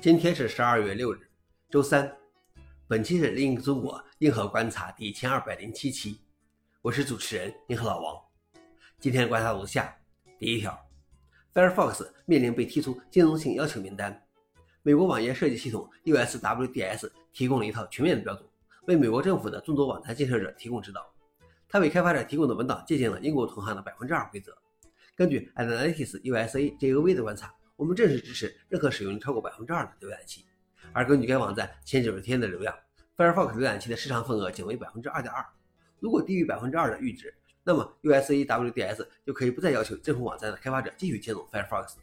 今天是十二月六日，周三。本期是《另一个中国硬核观察》第一千二百零七期，我是主持人硬核老王。今天观察如下：第一条，Firefox 面临被踢出兼容性要求名单。美国网页设计系统 USWDS 提供了一套全面的标准，为美国政府的众多网站建设者提供指导。它为开发者提供的文档借鉴了英国同行的百分之二规则。根据 Analytics USA JOV 的观察。我们正式支持任何使用超过百分之二的浏览器，而根据该网站前九十天的流量，Firefox 浏览器的市场份额仅为百分之二点二。如果低于百分之二的阈值，那么 USAWDS 就可以不再要求政府网站的开发者继续接种 Firefox，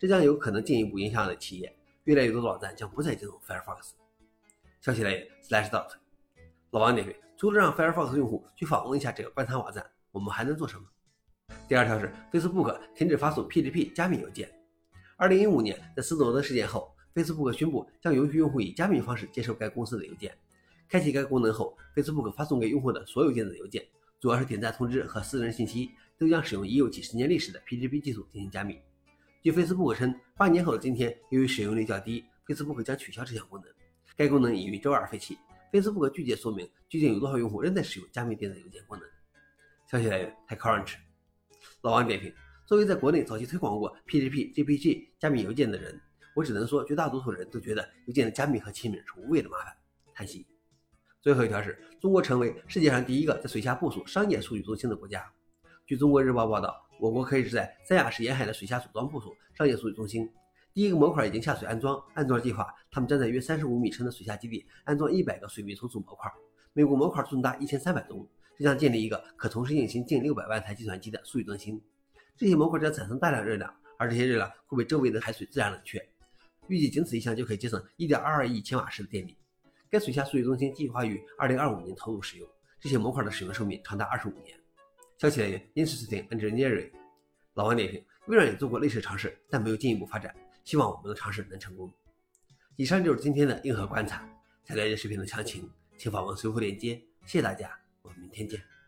这将有可能进一步影响了企业。越来越多的网站将不再接种 Firefox。消息来源：Slashdot。老王点评：除了让 Firefox 用户去访问一下这个观察网站，我们还能做什么？第二条是 Facebook 停止发送 PGP 加密邮件。二零一五年，在斯诺登事件后，Facebook 宣布将允许用户以加密方式接收该公司的邮件。开启该功能后，Facebook 发送给用户的所有电子邮件，主要是点赞通知和私人信息，都将使用已有几十年历史的 PGP 技术进行加密。据 Facebook 称，八年后的今天，由于使用率较低，Facebook 将取消这项功能。该功能已于周二废弃。Facebook 拒绝说明究竟有多少用户仍在使用加密电子邮件功能。消息来源：TechCrunch。老王点评。作为在国内早期推广过 PGP、GPG 加密邮件的人，我只能说，绝大多数人都觉得邮件的加密和签名是无谓的麻烦。叹息。最后一条是中国成为世界上第一个在水下部署商业数据中心的国家。据中国日报报道，我国可以是在三亚市沿海的水下组装部署商业数据中心。第一个模块已经下水安装，按照计划，他们将在约三十五米深的水下基地安装一百个水密存储模块，每个模块重达一千三百吨，这将建立一个可同时运行近六百万台计算机的数据中心。这些模块将产生大量热量，而这些热量会被周围的海水自然冷却。预计仅此一项就可以节省1.22亿千瓦时的电力。该水下数据中心计划于2025年投入使用。这些模块的使用寿命长达25年。消息来源：Interesting Engineering。老王点评：微软也做过类似尝试，但没有进一步发展。希望我们的尝试能成功。以上就是今天的硬核观察。想了解视频的详情，请访问随后链接。谢谢大家，我们明天见。